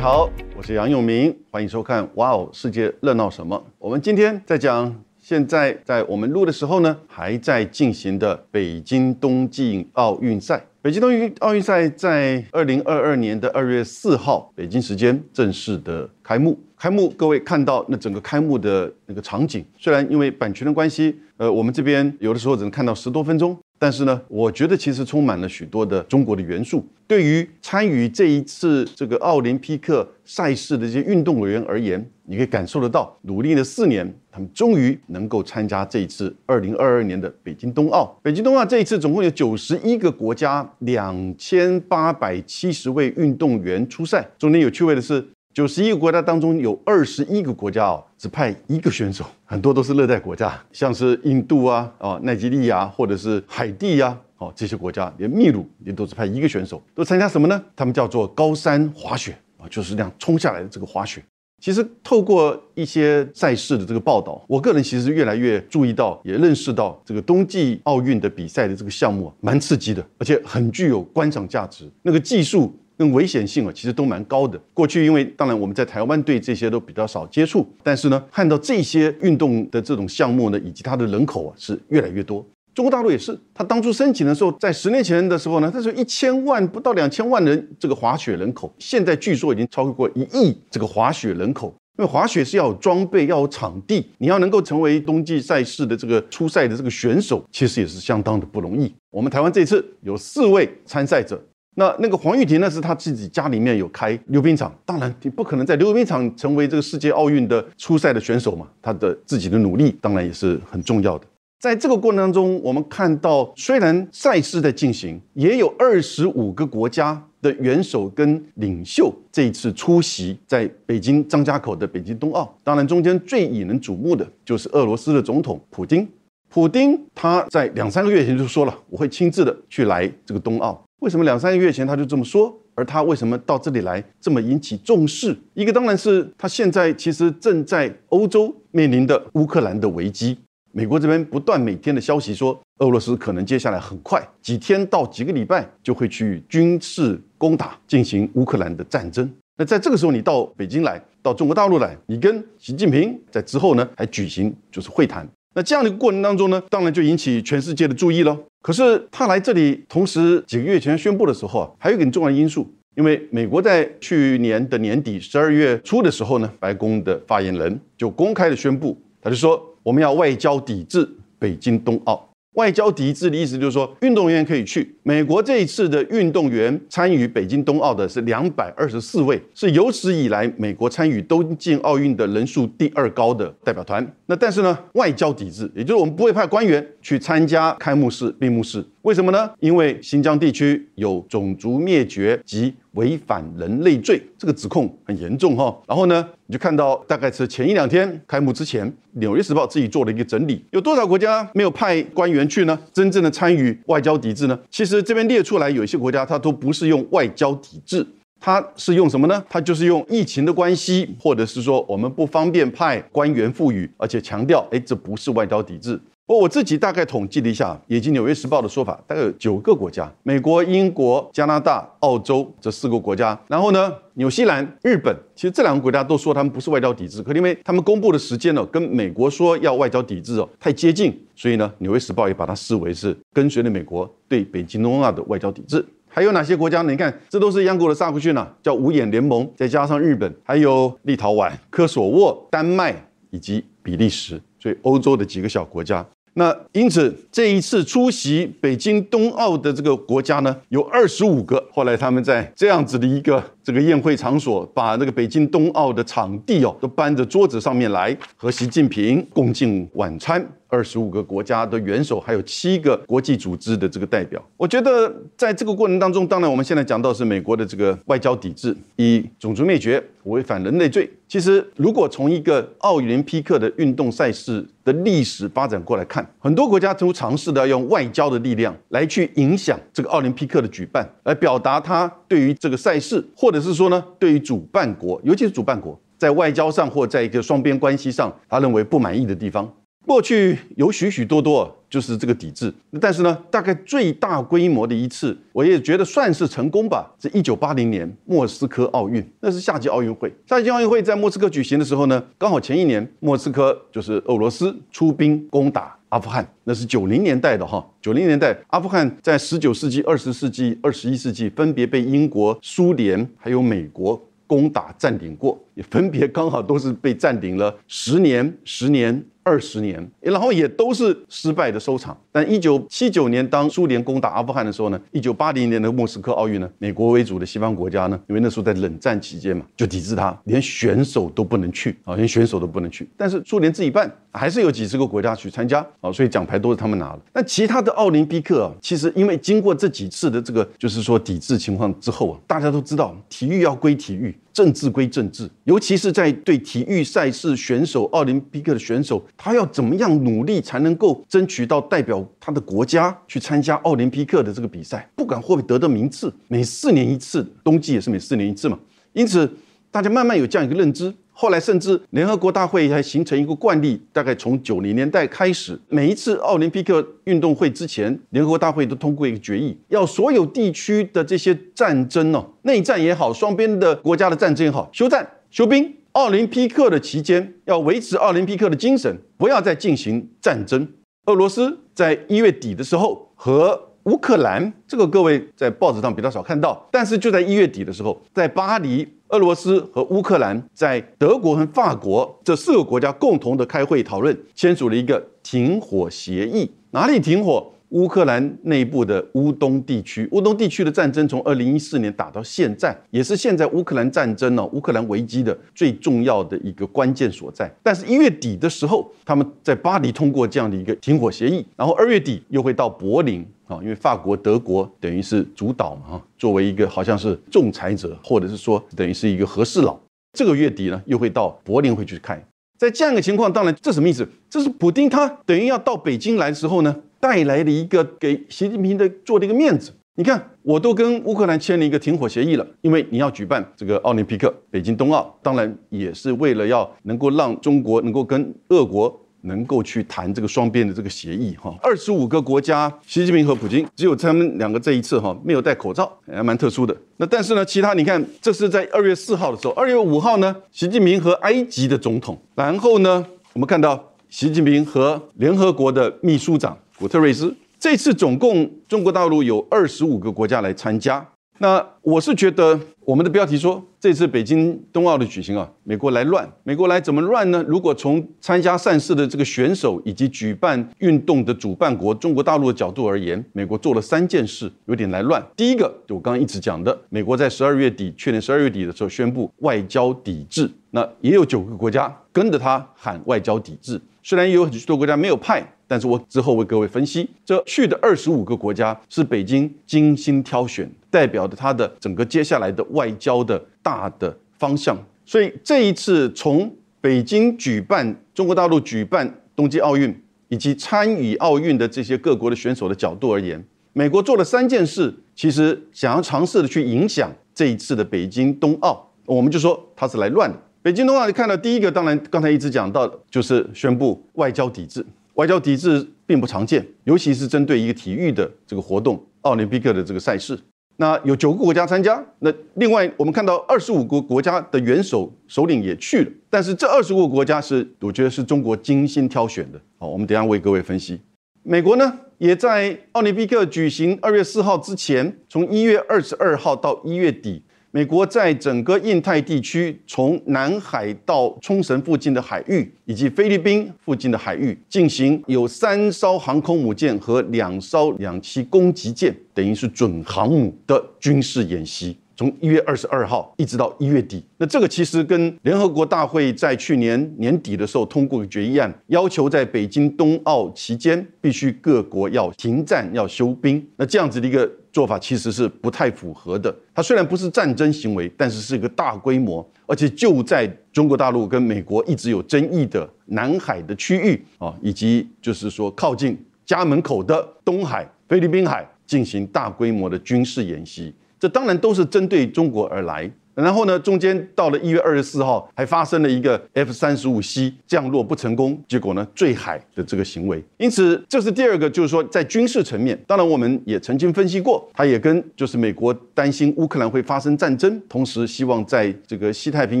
好，我是杨永明，欢迎收看《哇哦世界热闹什么》。我们今天在讲，现在在我们录的时候呢，还在进行的北京冬季奥运赛。北京冬季奥运赛在二零二二年的二月四号北京时间正式的开幕。开幕，各位看到那整个开幕的那个场景，虽然因为版权的关系，呃，我们这边有的时候只能看到十多分钟。但是呢，我觉得其实充满了许多的中国的元素。对于参与这一次这个奥林匹克赛事的这些运动员而言，你可以感受得到，努力了四年，他们终于能够参加这一次二零二二年的北京冬奥。北京冬奥这一次总共有九十一个国家，两千八百七十位运动员出赛。中间有趣味的是。九十一个国家当中，有二十一个国家哦，只派一个选手，很多都是热带国家，像是印度啊、哦奈及利亚或者是海地呀，哦这些国家，连秘鲁也都只派一个选手，都参加什么呢？他们叫做高山滑雪啊，就是这样冲下来的这个滑雪。其实透过一些赛事的这个报道，我个人其实越来越注意到，也认识到这个冬季奥运的比赛的这个项目蛮刺激的，而且很具有观赏价值，那个技术。跟危险性啊，其实都蛮高的。过去因为当然我们在台湾对这些都比较少接触，但是呢，看到这些运动的这种项目呢，以及它的人口啊是越来越多。中国大陆也是，他当初申请的时候，在十年前的时候呢，它是一千万不到两千万人这个滑雪人口，现在据说已经超过一亿这个滑雪人口。因为滑雪是要有装备，要有场地，你要能够成为冬季赛事的这个初赛的这个选手，其实也是相当的不容易。我们台湾这次有四位参赛者。那那个黄玉婷呢？是他自己家里面有开溜冰场，当然你不可能在溜冰场成为这个世界奥运的初赛的选手嘛。他的自己的努力当然也是很重要的。在这个过程当中，我们看到虽然赛事在进行，也有二十五个国家的元首跟领袖这一次出席在北京张家口的北京冬奥。当然，中间最引人瞩目的就是俄罗斯的总统普京。普京他在两三个月前就说了，我会亲自的去来这个冬奥。为什么两三个月前他就这么说？而他为什么到这里来这么引起重视？一个当然是他现在其实正在欧洲面临的乌克兰的危机。美国这边不断每天的消息说，俄罗斯可能接下来很快几天到几个礼拜就会去军事攻打进行乌克兰的战争。那在这个时候，你到北京来，到中国大陆来，你跟习近平在之后呢还举行就是会谈。那这样的一个过程当中呢，当然就引起全世界的注意了。可是他来这里，同时几个月前宣布的时候啊，还有一个很重要的因素，因为美国在去年的年底十二月初的时候呢，白宫的发言人就公开的宣布，他就说我们要外交抵制北京冬奥。外交抵制的意思就是说，运动员可以去美国。这一次的运动员参与北京冬奥的是两百二十四位，是有史以来美国参与东京奥运的人数第二高的代表团。那但是呢，外交抵制，也就是我们不会派官员去参加开幕式、闭幕式。为什么呢？因为新疆地区有种族灭绝及违反人类罪，这个指控很严重哈。然后呢，你就看到大概是前一两天开幕之前，《纽约时报》自己做了一个整理，有多少国家没有派官员去呢？真正的参与外交抵制呢？其实这边列出来有一些国家，它都不是用外交抵制，它是用什么呢？它就是用疫情的关系，或者是说我们不方便派官员赴予，而且强调，哎，这不是外交抵制。我我自己大概统计了一下，以及《纽约时报》的说法，大概有九个国家：美国、英国、加拿大、澳洲这四个国家。然后呢，纽西兰、日本，其实这两个国家都说他们不是外交抵制，可因为他们公布的时间呢，跟美国说要外交抵制哦太接近，所以呢，《纽约时报》也把它视为是跟随了美国对北京冬奥的外交抵制。还有哪些国家呢？你看，这都是央国的萨克逊啊，叫五眼联盟，再加上日本，还有立陶宛、科索沃、丹麦以及比利时，所以欧洲的几个小国家。那因此，这一次出席北京冬奥的这个国家呢，有二十五个。后来他们在这样子的一个这个宴会场所，把那个北京冬奥的场地哦，都搬着桌子上面来和习近平共进晚餐。二十五个国家的元首，还有七个国际组织的这个代表。我觉得在这个过程当中，当然我们现在讲到是美国的这个外交抵制，以种族灭绝、违反人类罪。其实，如果从一个奥林匹克的运动赛事的历史发展过来看，很多国家都尝试的用外交的力量来去影响这个奥林匹克的举办，来表达他对于这个赛事，或者是说呢，对于主办国，尤其是主办国在外交上或在一个双边关系上，他认为不满意的地方。过去有许许多多就是这个抵制，但是呢，大概最大规模的一次，我也觉得算是成功吧。是一九八零年莫斯科奥运，那是夏季奥运会。夏季奥运会在莫斯科举行的时候呢，刚好前一年莫斯科就是俄罗斯出兵攻打阿富汗，那是九零年代的哈。九零年代，阿富汗在十九世纪、二十世纪、二十一世纪分别被英国、苏联还有美国攻打占领过，也分别刚好都是被占领了十年、十年。二十年，然后也都是失败的收场。但一九七九年，当苏联攻打阿富汗的时候呢，一九八零年的莫斯科奥运呢，美国为主的西方国家呢，因为那时候在冷战期间嘛，就抵制他，连选手都不能去啊，连选手都不能去。但是苏联自己办，还是有几十个国家去参加啊，所以奖牌都是他们拿了。但其他的奥林匹克啊，其实因为经过这几次的这个就是说抵制情况之后啊，大家都知道，体育要归体育，政治归政治，尤其是在对体育赛事选手、奥林匹克的选手。他要怎么样努力才能够争取到代表他的国家去参加奥林匹克的这个比赛？不管会不会得到名次，每四年一次，冬季也是每四年一次嘛。因此，大家慢慢有这样一个认知。后来，甚至联合国大会还形成一个惯例，大概从九零年代开始，每一次奥林匹克运动会之前，联合国大会都通过一个决议，要所有地区的这些战争哦，内战也好，双边的国家的战争也好，休战休兵。奥林匹克的期间，要维持奥林匹克的精神，不要再进行战争。俄罗斯在一月底的时候和乌克兰，这个各位在报纸上比较少看到，但是就在一月底的时候，在巴黎，俄罗斯和乌克兰在德国和法国这四个国家共同的开会讨论，签署了一个停火协议。哪里停火？乌克兰内部的乌东地区，乌东地区的战争从二零一四年打到现在，也是现在乌克兰战争呢，乌克兰危机的最重要的一个关键所在。但是，一月底的时候，他们在巴黎通过这样的一个停火协议，然后二月底又会到柏林啊，因为法国、德国等于是主导嘛，作为一个好像是仲裁者，或者是说等于是一个和事佬，这个月底呢又会到柏林会去开。在这样一个情况，当然这什么意思？这是普京他等于要到北京来的时候呢？带来的一个给习近平的做的一个面子，你看，我都跟乌克兰签了一个停火协议了，因为你要举办这个奥林匹克北京冬奥，当然也是为了要能够让中国能够跟俄国能够去谈这个双边的这个协议哈。二十五个国家，习近平和普京只有他们两个这一次哈没有戴口罩，还蛮特殊的。那但是呢，其他你看，这是在二月四号的时候，二月五号呢，习近平和埃及的总统，然后呢，我们看到习近平和联合国的秘书长。古特瑞斯这次总共中国大陆有二十五个国家来参加。那我是觉得我们的标题说这次北京冬奥的举行啊，美国来乱，美国来怎么乱呢？如果从参加赛事的这个选手以及举办运动的主办国中国大陆的角度而言，美国做了三件事，有点来乱。第一个，就我刚刚一直讲的，美国在十二月底，去年十二月底的时候宣布外交抵制，那也有九个国家跟着他喊外交抵制。虽然有很多国家没有派，但是我之后为各位分析，这去的二十五个国家是北京精心挑选，代表的它的整个接下来的外交的大的方向。所以这一次从北京举办、中国大陆举办冬季奥运以及参与奥运的这些各国的选手的角度而言，美国做了三件事，其实想要尝试的去影响这一次的北京冬奥，我们就说它是来乱的。北京冬奥，你看到第一个，当然刚才一直讲到，就是宣布外交抵制。外交抵制并不常见，尤其是针对一个体育的这个活动——奥林匹克的这个赛事。那有九个国家参加，那另外我们看到二十五个国家的元首首领也去了。但是这二十五个国家是，我觉得是中国精心挑选的。好，我们等下为各位分析。美国呢，也在奥林匹克举行二月四号之前，从一月二十二号到一月底。美国在整个印太地区，从南海到冲绳附近的海域，以及菲律宾附近的海域，进行有三艘航空母舰和两艘两栖攻击舰，等于是准航母的军事演习。从一月二十二号一直到一月底，那这个其实跟联合国大会在去年年底的时候通过决议案，要求在北京冬奥期间必须各国要停战、要休兵。那这样子的一个做法其实是不太符合的。它虽然不是战争行为，但是是一个大规模，而且就在中国大陆跟美国一直有争议的南海的区域啊，以及就是说靠近家门口的东海、菲律宾海进行大规模的军事演习。这当然都是针对中国而来。然后呢，中间到了一月二十四号，还发生了一个 F 三十五 C 降落不成功，结果呢坠海的这个行为。因此，这是第二个，就是说在军事层面，当然我们也曾经分析过，它也跟就是美国担心乌克兰会发生战争，同时希望在这个西太平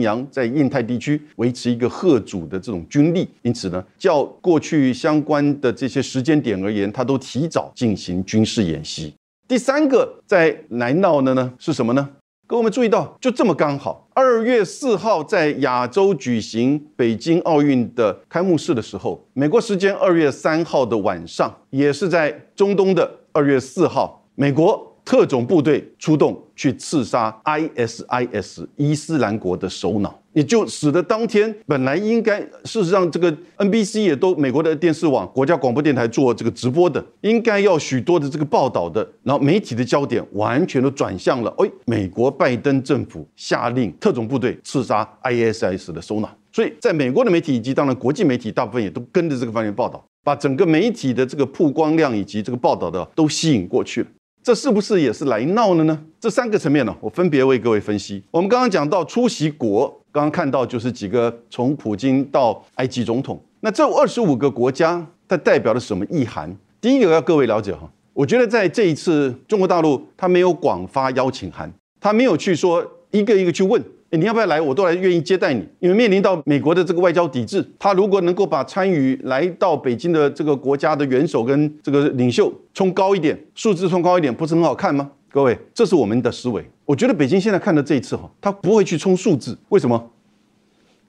洋、在印太地区维持一个贺主的这种军力。因此呢，较过去相关的这些时间点而言，它都提早进行军事演习。第三个在来闹的呢是什么呢？各位们注意到，就这么刚好，二月四号在亚洲举行北京奥运的开幕式的时候，美国时间二月三号的晚上，也是在中东的二月四号，美国。特种部队出动去刺杀 ISIS 伊斯兰国的首脑，也就使得当天本来应该事实上这个 NBC 也都美国的电视网国家广播电台做这个直播的，应该要许多的这个报道的，然后媒体的焦点完全都转向了，哎，美国拜登政府下令特种部队刺杀 ISIS 的首脑，所以在美国的媒体以及当然国际媒体大部分也都跟着这个方面报道，把整个媒体的这个曝光量以及这个报道的都吸引过去了。这是不是也是来闹了呢？这三个层面呢，我分别为各位分析。我们刚刚讲到出席国，刚刚看到就是几个从普京到埃及总统，那这二十五个国家它代表了什么意涵？第一个要各位了解哈，我觉得在这一次中国大陆他没有广发邀请函，他没有去说一个一个去问。你要不要来？我都来愿意接待你，因为面临到美国的这个外交抵制，他如果能够把参与来到北京的这个国家的元首跟这个领袖冲高一点，数字冲高一点，不是很好看吗？各位，这是我们的思维。我觉得北京现在看的这一次哈，他不会去冲数字，为什么？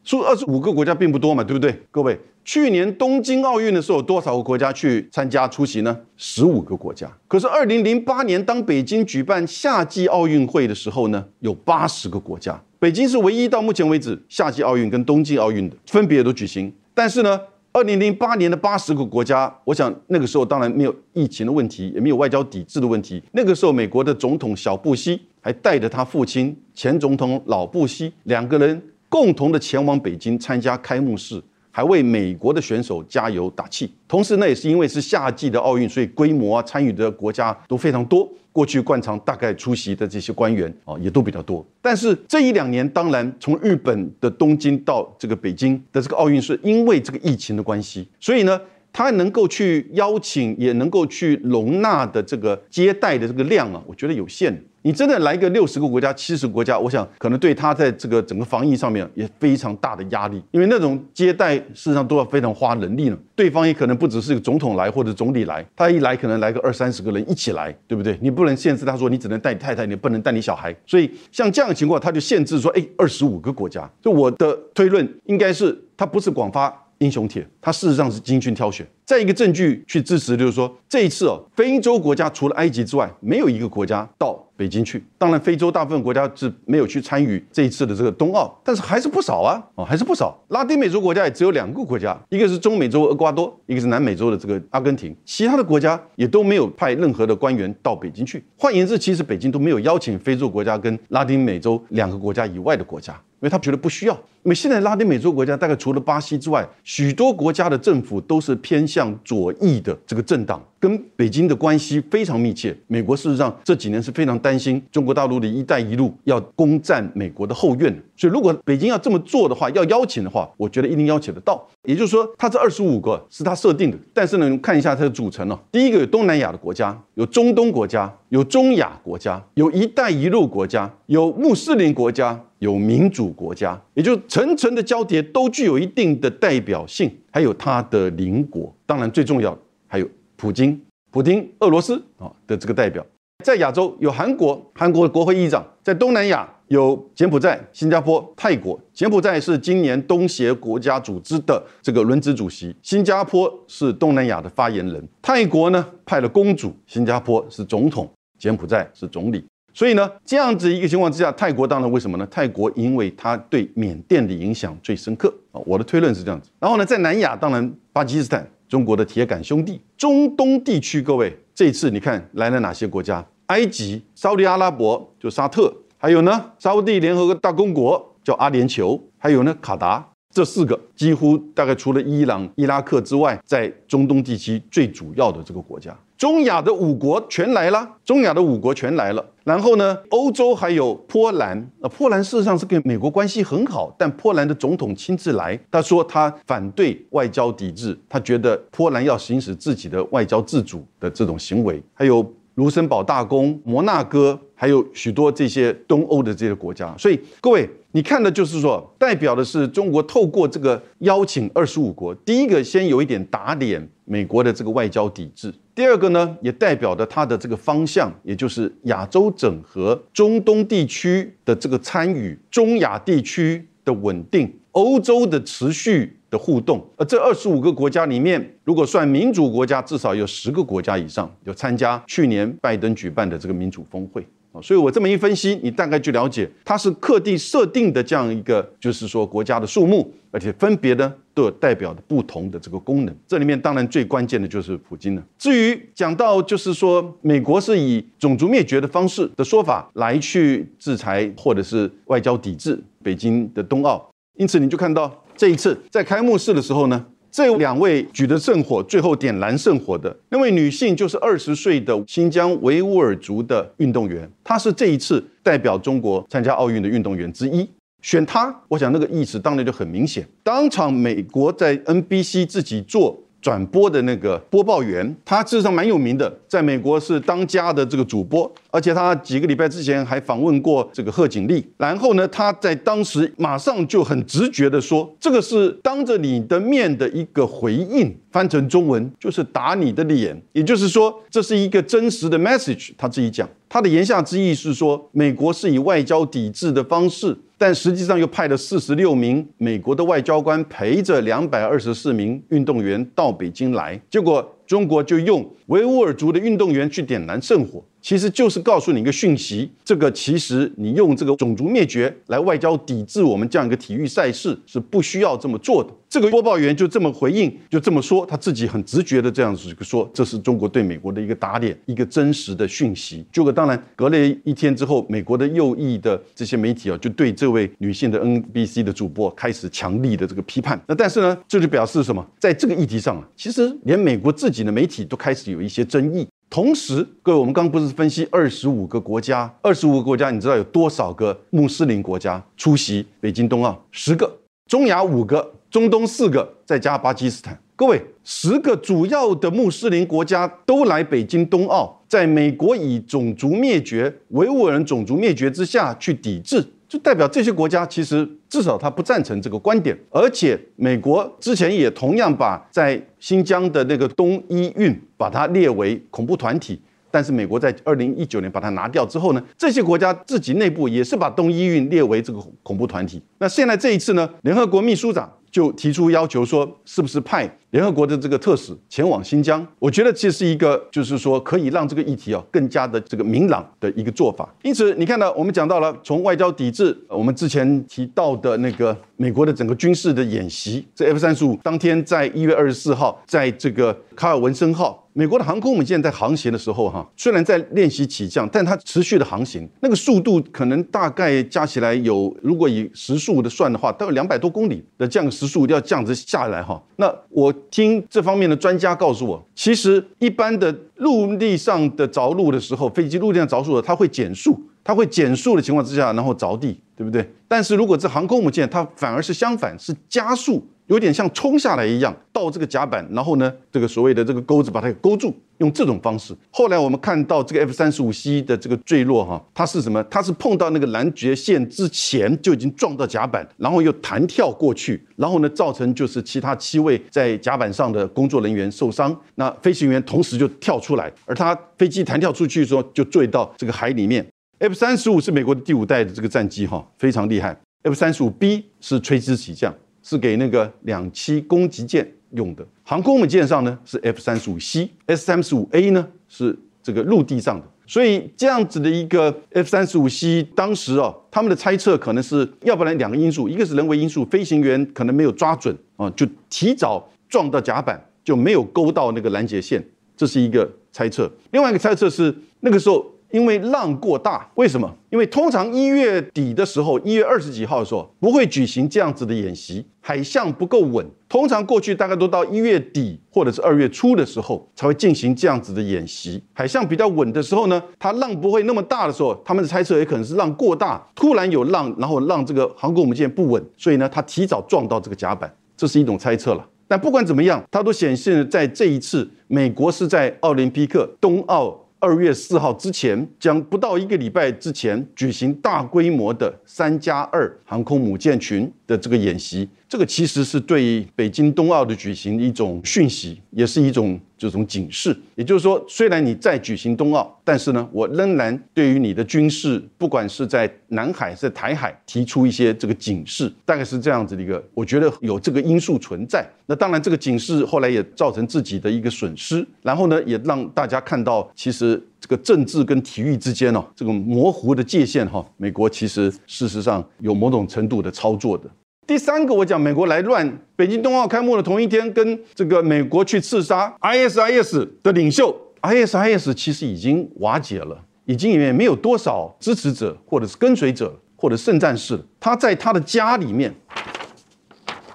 数二十五个国家并不多嘛，对不对？各位，去年东京奥运的时候，多少个国家去参加出席呢？十五个国家。可是二零零八年当北京举办夏季奥运会的时候呢，有八十个国家。北京是唯一到目前为止夏季奥运跟冬季奥运的分别都举行。但是呢，二零零八年的八十个国家，我想那个时候当然没有疫情的问题，也没有外交抵制的问题。那个时候，美国的总统小布希还带着他父亲前总统老布希两个人。共同的前往北京参加开幕式，还为美国的选手加油打气。同时呢，也是因为是夏季的奥运，所以规模啊，参与的国家都非常多。过去惯常大概出席的这些官员啊，也都比较多。但是这一两年，当然从日本的东京到这个北京的这个奥运，是因为这个疫情的关系，所以呢，他能够去邀请，也能够去容纳的这个接待的这个量啊，我觉得有限。你真的来个六十个国家、七十国家，我想可能对他在这个整个防疫上面也非常大的压力，因为那种接待事实上都要非常花人力呢。对方也可能不只是一个总统来或者总理来，他一来可能来个二三十个人一起来，对不对？你不能限制他说你只能带你太太，你不能带你小孩。所以像这样的情况，他就限制说，哎，二十五个国家。就我的推论应该是，他不是广发英雄帖，他事实上是精心挑选。再一个证据去支持，就是说这一次哦，非洲国家除了埃及之外，没有一个国家到。北京去，当然非洲大部分国家是没有去参与这一次的这个冬奥，但是还是不少啊，哦，还是不少。拉丁美洲国家也只有两个国家，一个是中美洲厄瓜多，一个是南美洲的这个阿根廷，其他的国家也都没有派任何的官员到北京去。换言之，其实北京都没有邀请非洲国家跟拉丁美洲两个国家以外的国家，因为他觉得不需要。因为现在拉丁美洲国家大概除了巴西之外，许多国家的政府都是偏向左翼的这个政党。跟北京的关系非常密切。美国事实上这几年是非常担心中国大陆的一带一路要攻占美国的后院，所以如果北京要这么做的话，要邀请的话，我觉得一定邀请得到。也就是说，它这二十五个是它设定的，但是呢，看一下它的组成哦。第一个有东南亚的国家，有中东国家，有中亚国家，有一带一路国家，有穆斯林国家，有民主国家，也就层层的交叠都具有一定的代表性，还有它的邻国。当然最重要还有。普京，普京，俄罗斯啊的这个代表，在亚洲有韩国，韩国的国会议长；在东南亚有柬埔寨、新加坡、泰国。柬埔寨是今年东协国家组织的这个轮值主席，新加坡是东南亚的发言人，泰国呢派了公主，新加坡是总统，柬埔寨是总理。所以呢，这样子一个情况之下，泰国当然为什么呢？泰国因为它对缅甸的影响最深刻啊，我的推论是这样子。然后呢，在南亚当然巴基斯坦。中国的铁杆兄弟，中东地区，各位，这次你看来了哪些国家？埃及、沙特阿拉伯就沙特，还有呢，沙特联合大公国叫阿联酋，还有呢，卡达。这四个几乎大概除了伊朗、伊拉克之外，在中东地区最主要的这个国家，中亚的五国全来了，中亚的五国全来了。然后呢，欧洲还有波兰，那波兰事实上是跟美国关系很好，但波兰的总统亲自来，他说他反对外交抵制，他觉得波兰要行使自己的外交自主的这种行为。还有卢森堡大公、摩纳哥，还有许多这些东欧的这些国家，所以各位。你看的就是说，代表的是中国透过这个邀请二十五国，第一个先有一点打脸美国的这个外交抵制，第二个呢，也代表的它的这个方向，也就是亚洲整合、中东地区的这个参与、中亚地区的稳定、欧洲的持续的互动。而这二十五个国家里面，如果算民主国家，至少有十个国家以上有参加去年拜登举办的这个民主峰会。所以我这么一分析，你大概就了解，它是特地设定的这样一个，就是说国家的数目，而且分别呢都有代表的不同的这个功能。这里面当然最关键的就是普京了。至于讲到就是说美国是以种族灭绝的方式的说法来去制裁或者是外交抵制北京的冬奥，因此你就看到这一次在开幕式的时候呢。这两位举着圣火，最后点燃圣火的那位女性，就是二十岁的新疆维吾尔族的运动员，她是这一次代表中国参加奥运的运动员之一。选她，我想那个意思当然就很明显。当场美国在 NBC 自己做。转播的那个播报员，他事实上蛮有名的，在美国是当家的这个主播，而且他几个礼拜之前还访问过这个贺锦丽。然后呢，他在当时马上就很直觉的说，这个是当着你的面的一个回应，翻成中文就是打你的脸，也就是说这是一个真实的 message。他自己讲，他的言下之意是说，美国是以外交抵制的方式。但实际上又派了四十六名美国的外交官陪着两百二十四名运动员到北京来，结果中国就用维吾尔族的运动员去点燃圣火。其实就是告诉你一个讯息，这个其实你用这个种族灭绝来外交抵制我们这样一个体育赛事是不需要这么做的。这个播报员就这么回应，就这么说，他自己很直觉的这样子说，这是中国对美国的一个打脸，一个真实的讯息。结果当然隔了一天之后，美国的右翼的这些媒体啊，就对这位女性的 NBC 的主播开始强力的这个批判。那但是呢，这就表示什么？在这个议题上啊，其实连美国自己的媒体都开始有一些争议。同时，各位，我们刚刚不是分析二十五个国家？二十五个国家，你知道有多少个穆斯林国家出席北京冬奥？十个，中亚五个，中东四个，再加巴基斯坦。各位，十个主要的穆斯林国家都来北京冬奥，在美国以种族灭绝、维吾尔人种族灭绝之下去抵制。就代表这些国家其实至少他不赞成这个观点，而且美国之前也同样把在新疆的那个东伊运把它列为恐怖团体，但是美国在二零一九年把它拿掉之后呢，这些国家自己内部也是把东伊运列为这个恐怖团体。那现在这一次呢，联合国秘书长就提出要求说，是不是派？联合国的这个特使前往新疆，我觉得这是一个，就是说可以让这个议题啊更加的这个明朗的一个做法。因此，你看到我们讲到了从外交抵制，我们之前提到的那个美国的整个军事的演习，这 F 三十五当天在一月二十四号，在这个卡尔文森号，美国的航空母舰在航行的时候，哈，虽然在练习起降，但它持续的航行，那个速度可能大概加起来有，如果以时速的算的话，都有两百多公里的这样时速要这样子下来，哈，那我。听这方面的专家告诉我，其实一般的陆地上的着陆的时候，飞机陆地上着陆的，它会减速，它会减速的情况之下，然后着地，对不对？但是如果这航空母舰，它反而是相反，是加速。有点像冲下来一样，到这个甲板，然后呢，这个所谓的这个钩子把它给勾住，用这种方式。后来我们看到这个 F 三十五 C 的这个坠落，哈，它是什么？它是碰到那个拦截线之前就已经撞到甲板，然后又弹跳过去，然后呢，造成就是其他七位在甲板上的工作人员受伤，那飞行员同时就跳出来，而他飞机弹跳出去的时候就坠到这个海里面。F 三十五是美国的第五代的这个战机，哈，非常厉害。F 三十五 B 是垂直起降。是给那个两栖攻击舰用的，航空母舰上呢是 F 三十五 C，S 三十五 A 呢是这个陆地上的，所以这样子的一个 F 三十五 C，当时啊，他们的猜测可能是要不然两个因素，一个是人为因素，飞行员可能没有抓准啊，就提早撞到甲板，就没有勾到那个拦截线，这是一个猜测。另外一个猜测是那个时候。因为浪过大。为什么？因为通常一月底的时候，一月二十几号的时候，不会举行这样子的演习，海象不够稳。通常过去大概都到一月底或者是二月初的时候才会进行这样子的演习。海象比较稳的时候呢，它浪不会那么大的时候，他们的猜测也可能是浪过大，突然有浪，然后让这个航空母舰不稳，所以呢，它提早撞到这个甲板，这是一种猜测了。但不管怎么样，它都显示在这一次，美国是在奥林匹克冬奥二月四号之前，将不到一个礼拜之前举行大规模的三加二航空母舰群的这个演习。这个其实是对北京冬奥的举行一种讯息，也是一种这种警示。也就是说，虽然你在举行冬奥，但是呢，我仍然对于你的军事，不管是在南海、在台海，提出一些这个警示，大概是这样子的一个。我觉得有这个因素存在。那当然，这个警示后来也造成自己的一个损失，然后呢，也让大家看到，其实这个政治跟体育之间哦，这种模糊的界限哈，美国其实事实上有某种程度的操作的。第三个，我讲美国来乱。北京冬奥开幕的同一天，跟这个美国去刺杀 ISIS 的领袖，ISIS 其实已经瓦解了，已经也没有多少支持者，或者是跟随者，或者圣战士。他在他的家里面，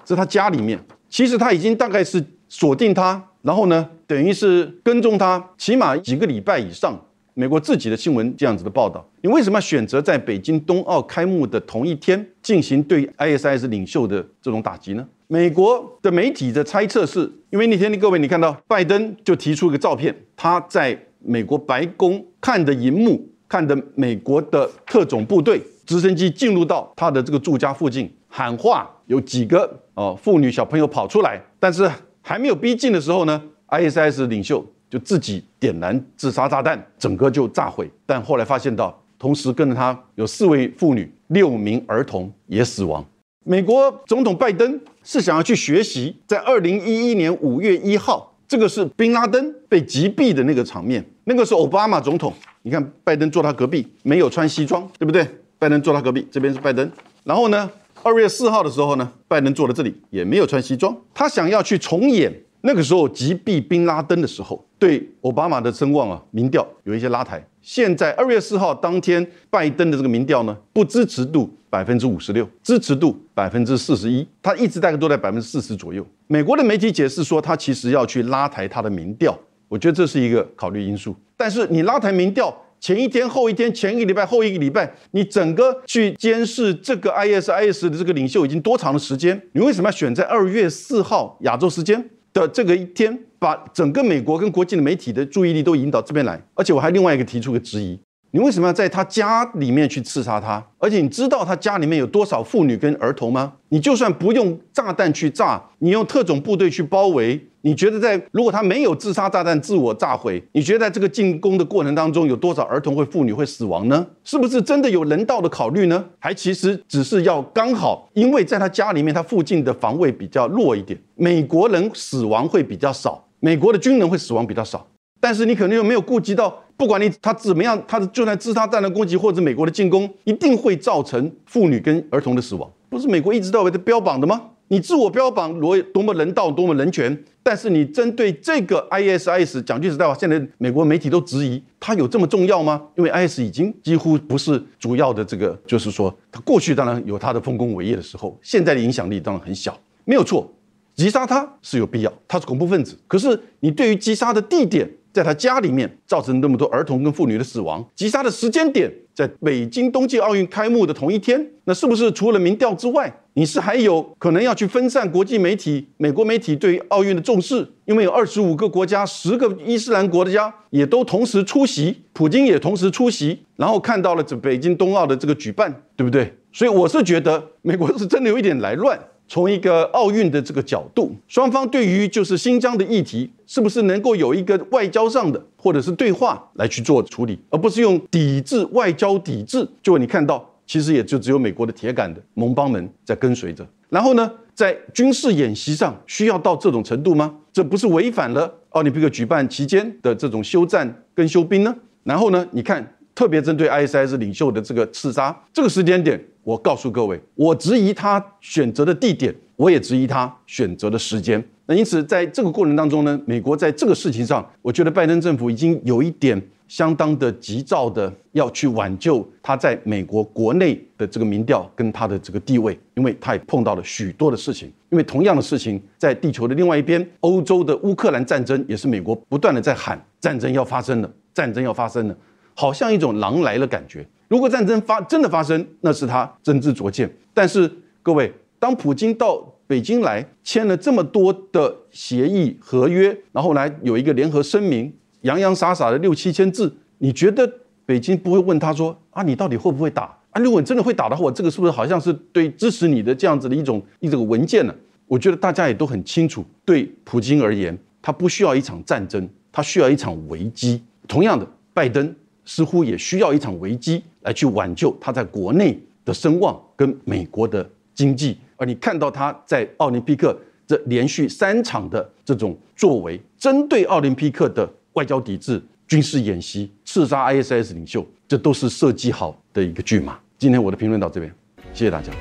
在他家里面，其实他已经大概是锁定他，然后呢，等于是跟踪他，起码几个礼拜以上。美国自己的新闻这样子的报道，你为什么要选择在北京冬奥开幕的同一天进行对 ISIS 领袖的这种打击呢？美国的媒体的猜测是，因为那天的各位你看到拜登就提出一个照片，他在美国白宫看的荧幕，看的美国的特种部队直升机进入到他的这个住家附近喊话，有几个哦妇女小朋友跑出来，但是还没有逼近的时候呢，ISIS 领袖。就自己点燃自杀炸弹，整个就炸毁。但后来发现到，同时跟着他有四位妇女、六名儿童也死亡。美国总统拜登是想要去学习，在二零一一年五月一号，这个是宾拉登被击毙的那个场面。那个是奥巴马总统，你看拜登坐他隔壁，没有穿西装，对不对？拜登坐他隔壁，这边是拜登。然后呢，二月四号的时候呢，拜登坐在这里，也没有穿西装。他想要去重演。那个时候击毙宾拉登的时候，对奥巴马的声望啊，民调有一些拉抬。现在二月四号当天，拜登的这个民调呢，不支持度百分之五十六，支持度百分之四十一，他一直大概都在百分之四十左右。美国的媒体解释说，他其实要去拉抬他的民调，我觉得这是一个考虑因素。但是你拉抬民调，前一天、后一天、前一个礼拜、后一个礼拜，你整个去监视这个 ISIS 的这个领袖已经多长的时间？你为什么要选在二月四号亚洲时间？的这个一天，把整个美国跟国际的媒体的注意力都引导这边来，而且我还另外一个提出个质疑：你为什么要在他家里面去刺杀他？而且你知道他家里面有多少妇女跟儿童吗？你就算不用炸弹去炸，你用特种部队去包围。你觉得在如果他没有自杀炸弹自我炸毁，你觉得在这个进攻的过程当中有多少儿童或妇女会死亡呢？是不是真的有人道的考虑呢？还其实只是要刚好，因为在他家里面，他附近的防卫比较弱一点，美国人死亡会比较少，美国的军人会死亡比较少。但是你可能又没有顾及到，不管你他怎么样，他的就算自杀弹的攻击或者美国的进攻，一定会造成妇女跟儿童的死亡，不是美国一直到尾在标榜的吗？你自我标榜罗多么人道，多么人权，但是你针对这个 ISIS 讲句实在话，现在美国媒体都质疑它有这么重要吗？因为 IS 已经几乎不是主要的这个，就是说它过去当然有它的丰功伟业的时候，现在的影响力当然很小，没有错，击杀他是有必要，他是恐怖分子，可是你对于击杀的地点。在他家里面造成那么多儿童跟妇女的死亡，击杀的时间点在北京冬季奥运开幕的同一天，那是不是除了民调之外，你是还有可能要去分散国际媒体、美国媒体对奥运的重视？因为有二十五个国家、十个伊斯兰国家也都同时出席，普京也同时出席，然后看到了这北京冬奥的这个举办，对不对？所以我是觉得美国是真的有一点来乱。从一个奥运的这个角度，双方对于就是新疆的议题，是不是能够有一个外交上的或者是对话来去做处理，而不是用抵制外交抵制？就你看到，其实也就只有美国的铁杆的盟邦们在跟随着。然后呢，在军事演习上需要到这种程度吗？这不是违反了奥林匹克举办期间的这种休战跟休兵呢？然后呢，你看。特别针对 ISIS 领袖的这个刺杀，这个时间点，我告诉各位，我质疑他选择的地点，我也质疑他选择的时间。那因此，在这个过程当中呢，美国在这个事情上，我觉得拜登政府已经有一点相当的急躁的要去挽救他在美国国内的这个民调跟他的这个地位，因为他也碰到了许多的事情。因为同样的事情在地球的另外一边，欧洲的乌克兰战争也是美国不断的在喊战争要发生了，战争要发生了，好像一种狼来了感觉。如果战争发真的发生，那是他真知灼见。但是各位，当普京到北京来签了这么多的协议合约，然后来有一个联合声明，洋洋洒洒的六七千字，你觉得北京不会问他说啊，你到底会不会打？啊，如果你真的会打的话，这个是不是好像是对支持你的这样子的一种一种文件呢？我觉得大家也都很清楚，对普京而言，他不需要一场战争，他需要一场危机。同样的，拜登似乎也需要一场危机来去挽救他在国内的声望跟美国的经济。而你看到他在奥林匹克这连续三场的这种作为，针对奥林匹克的外交抵制、军事演习、刺杀 ISS 领袖，这都是设计好的一个剧码。今天我的评论到这边，谢谢大家。